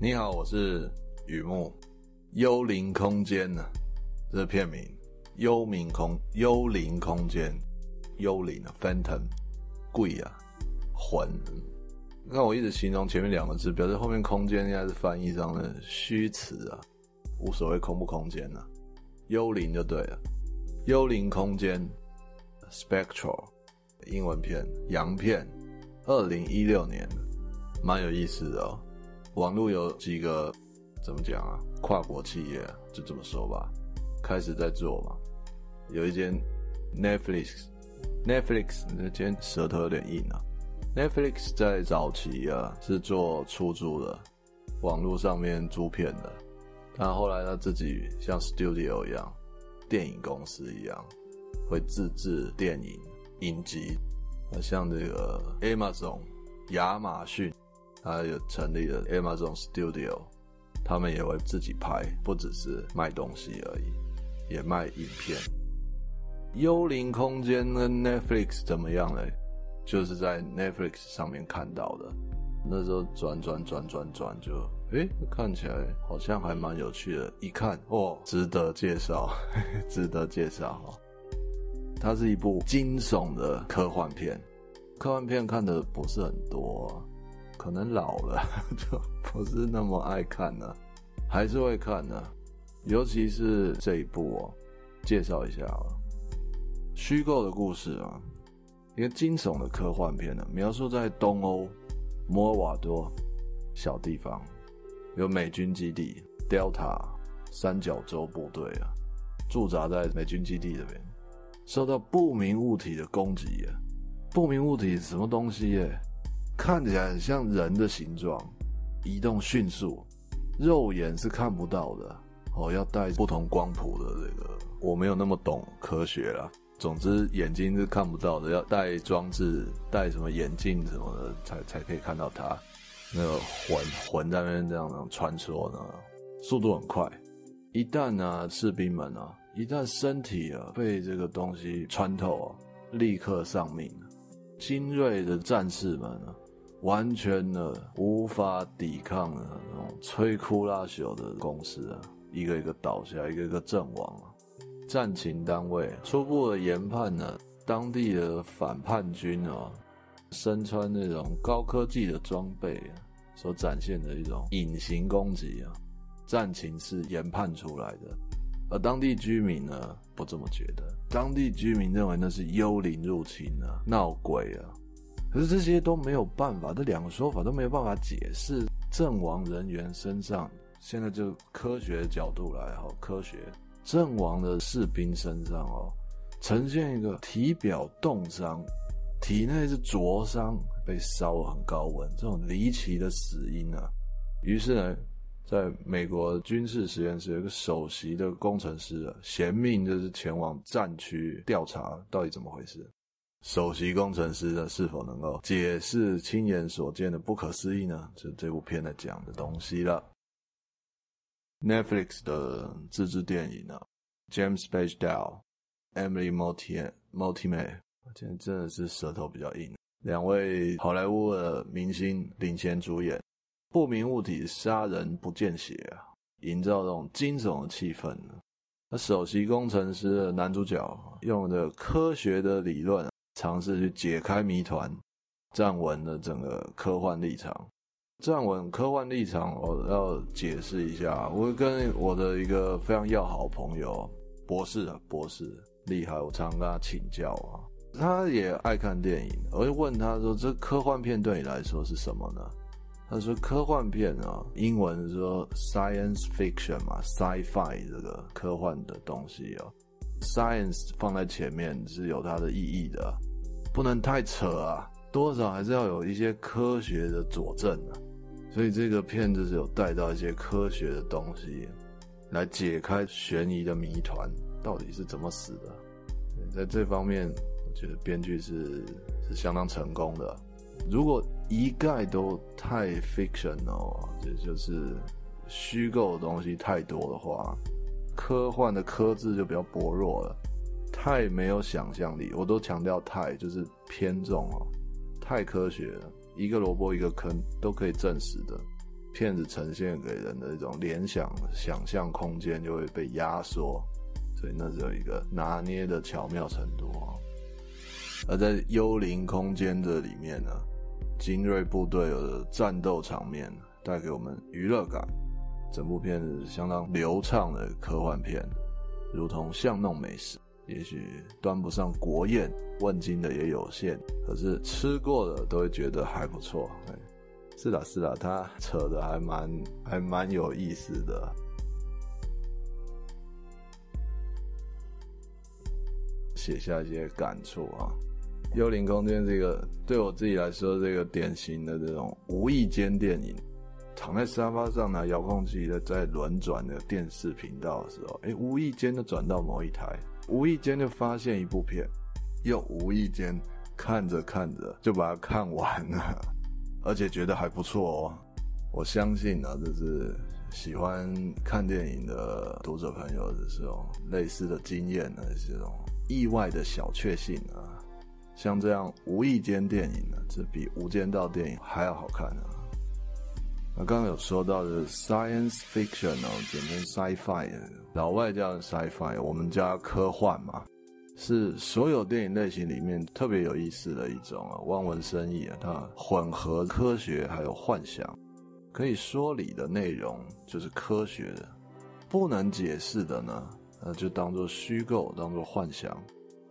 你好，我是雨木。幽灵空间呢？这是片名。幽冥空，幽灵空间，幽灵啊，phantom，鬼啊，魂。你看我一直形容前面两个字，表示后面空间应该是翻译上的虚词啊，无所谓空不空间呢、啊，幽灵就对了。幽灵空间，spectral，英文片，洋片，二零一六年，蛮有意思的哦。网络有几个怎么讲啊？跨国企业就这么说吧，开始在做嘛。有一间 Netflix，Netflix 那间舌头有点硬啊。Netflix 在早期啊是做出租的，网络上面租片的。但后来他自己像 Studio 一样，电影公司一样，会自制电影影集。啊像这个 Amazon 亚马逊。他有成立了 Amazon Studio，他们也会自己拍，不只是卖东西而已，也卖影片。幽灵空间跟 Netflix 怎么样嘞？就是在 Netflix 上面看到的。那时候转转转转转，就诶，看起来好像还蛮有趣的。一看哦，值得介绍，值得介绍哈。它是一部惊悚的科幻片，科幻片看的不是很多啊。可能老了 就不是那么爱看了，还是会看的，尤其是这一部哦，介绍一下啊，虚构的故事啊，一个惊悚的科幻片呢，描述在东欧摩尔瓦多小地方，有美军基地 Delta 三角洲部队啊，驻扎在美军基地这边，受到不明物体的攻击啊，不明物体什么东西耶？看起来很像人的形状，移动迅速，肉眼是看不到的哦。要带不同光谱的这个，我没有那么懂科学啦。总之，眼睛是看不到的，要带装置，带什么眼镜什么的，才才可以看到它。那个魂魂在那边这样穿梭呢，速度很快。一旦呢、啊，士兵们啊，一旦身体啊被这个东西穿透啊，立刻丧命。精锐的战士们啊。完全的无法抵抗的那种摧枯拉朽的公司啊，一个一个倒下，一个一个阵亡啊。战情单位初步的研判呢，当地的反叛军啊，身穿那种高科技的装备所展现的一种隐形攻击啊，战情是研判出来的。而当地居民呢，不这么觉得，当地居民认为那是幽灵入侵啊，闹鬼啊。可是这些都没有办法，这两个说法都没有办法解释阵亡人员身上。现在就科学角度来哈，科学阵亡的士兵身上哦，呈现一个体表冻伤，体内是灼伤，被烧很高温，这种离奇的死因啊。于是呢，在美国军事实验室有一个首席的工程师啊，衔命就是前往战区调查到底怎么回事。首席工程师呢，是否能够解释亲眼所见的不可思议呢？就是这部片的讲的东西了。Netflix 的自制电影呢，James Badge Dale，Emily Mortimer，今天真的是舌头比较硬。两位好莱坞的明星领衔主演，不明物体杀人不见血啊，营造这种惊悚的气氛。那首席工程师的男主角用的科学的理论。尝试去解开谜团，站稳了整个科幻立场。站稳科幻立场，我要解释一下。我跟我的一个非常要好的朋友，博士啊，博士厉害，我常常跟他请教啊。他也爱看电影，我就问他说：“这科幻片对你来说是什么呢？”他说：“科幻片啊，英文说 science fiction 嘛，sci-fi 这个科幻的东西啊，science 放在前面是有它的意义的。”不能太扯啊，多少还是要有一些科学的佐证啊。所以这个片子是有带到一些科学的东西，来解开悬疑的谜团，到底是怎么死的。在这方面，我觉得编剧是是相当成功的。如果一概都太 fictional 也，就是虚构的东西太多的话，科幻的科字就比较薄弱了。太没有想象力，我都强调太就是偏重哦，太科学了，一个萝卜一个坑都可以证实的，片子呈现给人的一种联想、想象空间就会被压缩，所以那只有一个拿捏的巧妙程度啊。而在《幽灵空间》这里面呢，精锐部队的战斗场面带给我们娱乐感，整部片子相当流畅的科幻片，如同巷弄美食，也许端不上国宴，问津的也有限，可是吃过的都会觉得还不错。是啦是啦，他扯的还蛮还蛮有意思的，写下一些感触啊。《幽灵空间》这个对我自己来说，这个典型的这种无意间电影，躺在沙发上拿遥控器在在轮转的电视频道的时候，哎，无意间的转到某一台，无意间就发现一部片，又无意间看着看着就把它看完了，而且觉得还不错哦。我相信呢，就是喜欢看电影的读者朋友的这种类似的经验呢，这种意外的小确幸啊。像这样无意间电影呢，这比无间道电影还要好看呢。刚刚有说到的 science fiction 哦，简称 sci-fi，老外叫 sci-fi，我们叫科幻嘛，是所有电影类型里面特别有意思的一种啊，望文生义啊，它混合科学还有幻想，可以说理的内容就是科学的，不能解释的呢，那就当做虚构，当做幻想。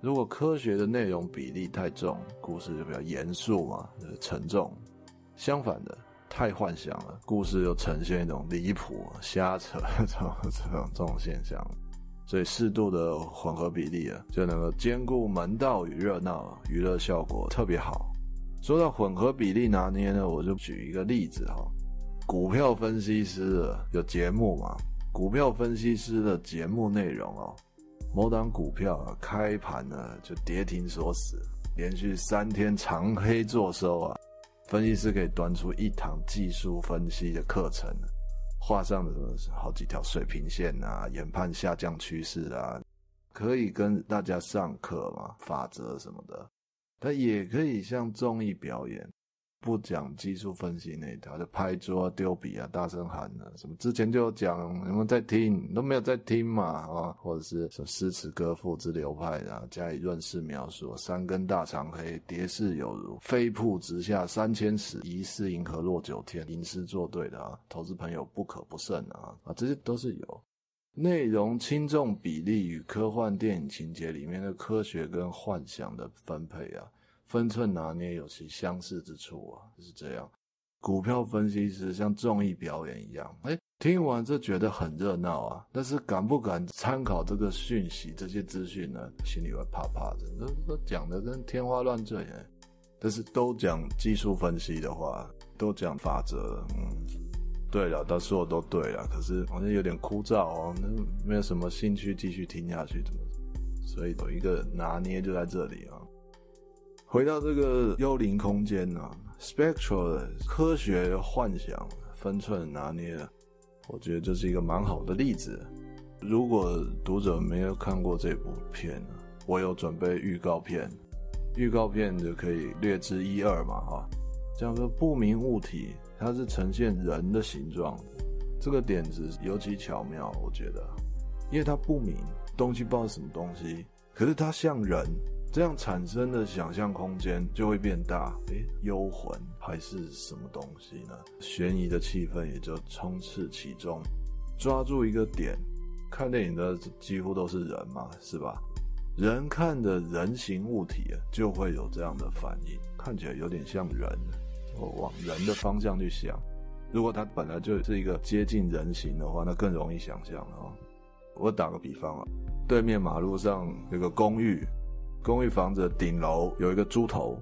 如果科学的内容比例太重，故事就比较严肃嘛，就沉重。相反的，太幻想了，故事又呈现一种离谱、瞎扯这种这种这种现象。所以适度的混合比例啊，就能够兼顾门道与热闹，娱乐效果特别好。说到混合比例拿捏呢，我就举一个例子哈，股票分析师有节目嘛，股票分析师的节目内容哦。某档股票啊，开盘呢就跌停锁死，连续三天长黑做收啊。分析师可以端出一堂技术分析的课程，画上什么好几条水平线啊，研判下降趋势啊，可以跟大家上课嘛，法则什么的。他也可以像综艺表演。不讲技术分析那一条，就拍桌丢笔啊，大声喊啊，什么之前就有讲，你们在听，都没有在听嘛，啊，或者是什么诗词歌赋之流派的，加以润饰描述，三根大长黑，跌势有如飞瀑直下三千尺，疑是银河落九天，吟诗作对的啊，投资朋友不可不慎啊，啊，这些都是有内容轻重比例与科幻电影情节里面的科学跟幻想的分配啊。分寸拿捏有其相似之处啊，就是这样。股票分析师像综艺表演一样，哎，听完这觉得很热闹啊，但是敢不敢参考这个讯息、这些资讯呢？心里会怕怕的。都都讲的跟天花乱坠哎，但是都讲技术分析的话，都讲法则，嗯，对了，他说的都对了，可是好像有点枯燥哦，那没有什么兴趣继续听下去，怎么？所以有一个拿捏就在这里啊。回到这个幽灵空间呢、啊，Spectral 科学幻想分寸拿捏，我觉得这是一个蛮好的例子。如果读者没有看过这部片，我有准备预告片，预告片就可以略知一二嘛哈。这样说不明物体，它是呈现人的形状，这个点子尤其巧妙，我觉得，因为它不明东西不知道什么东西，可是它像人。这样产生的想象空间就会变大。诶，幽魂还是什么东西呢？悬疑的气氛也就充斥其中。抓住一个点，看电影的几乎都是人嘛，是吧？人看的人形物体就会有这样的反应，看起来有点像人，我往人的方向去想。如果它本来就是一个接近人形的话，那更容易想象了哦。我打个比方啊，对面马路上有个公寓。公寓房子顶楼有一个猪头，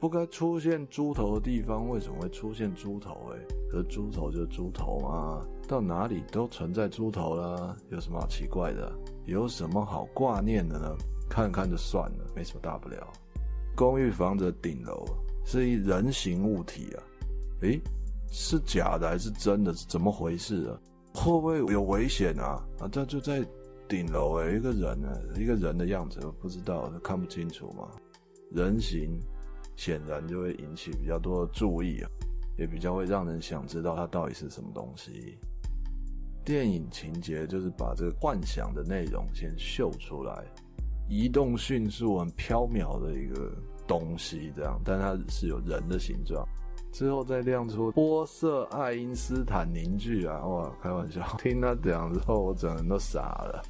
不该出现猪头的地方为什么会出现猪头？哎，可猪头就是猪头嘛，到哪里都存在猪头啦，有什么好奇怪的？有什么好挂念的呢？看看就算了，没什么大不了。公寓房子顶楼是一人形物体啊，诶，是假的还是真的？是怎么回事啊？会不会有危险啊？啊，这就在。顶楼诶，一个人呢，一个人的样子，我不知道，看不清楚嘛。人形显然就会引起比较多的注意啊。也比较会让人想知道它到底是什么东西。电影情节就是把这个幻想的内容先秀出来，移动迅速、很飘渺的一个东西，这样，但它是有人的形状。之后再亮出波色爱因斯坦凝聚啊！哇，开玩笑，听他讲之后，我整个人都傻了。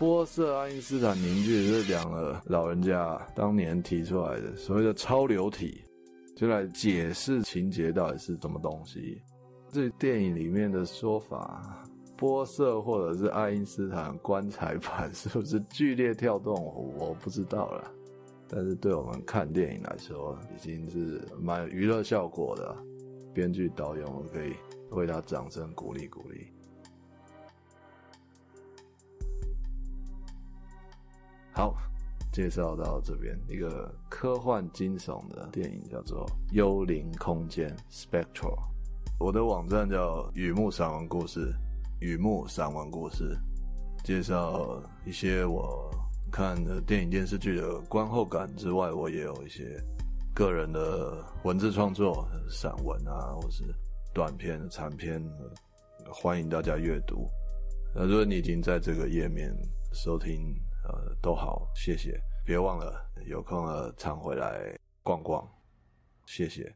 波色爱因斯坦凝聚是两个老人家当年提出来的所谓的超流体，就来解释情节到底是什么东西。这电影里面的说法，波色或者是爱因斯坦棺材板是不是剧烈跳动？我不知道了。但是对我们看电影来说，已经是蛮有娱乐效果的。编剧导演，我们可以为他掌声鼓励鼓励。好，介绍到这边一个科幻惊悚的电影，叫做《幽灵空间》（Spectral）。我的网站叫雨木散文故事，雨木散文故事，介绍一些我。看的电影电视剧的观后感之外，我也有一些个人的文字创作，散文啊，或是短篇、长篇，欢迎大家阅读。那，如果你已经在这个页面收听，呃，都好，谢谢。别忘了有空了常回来逛逛，谢谢。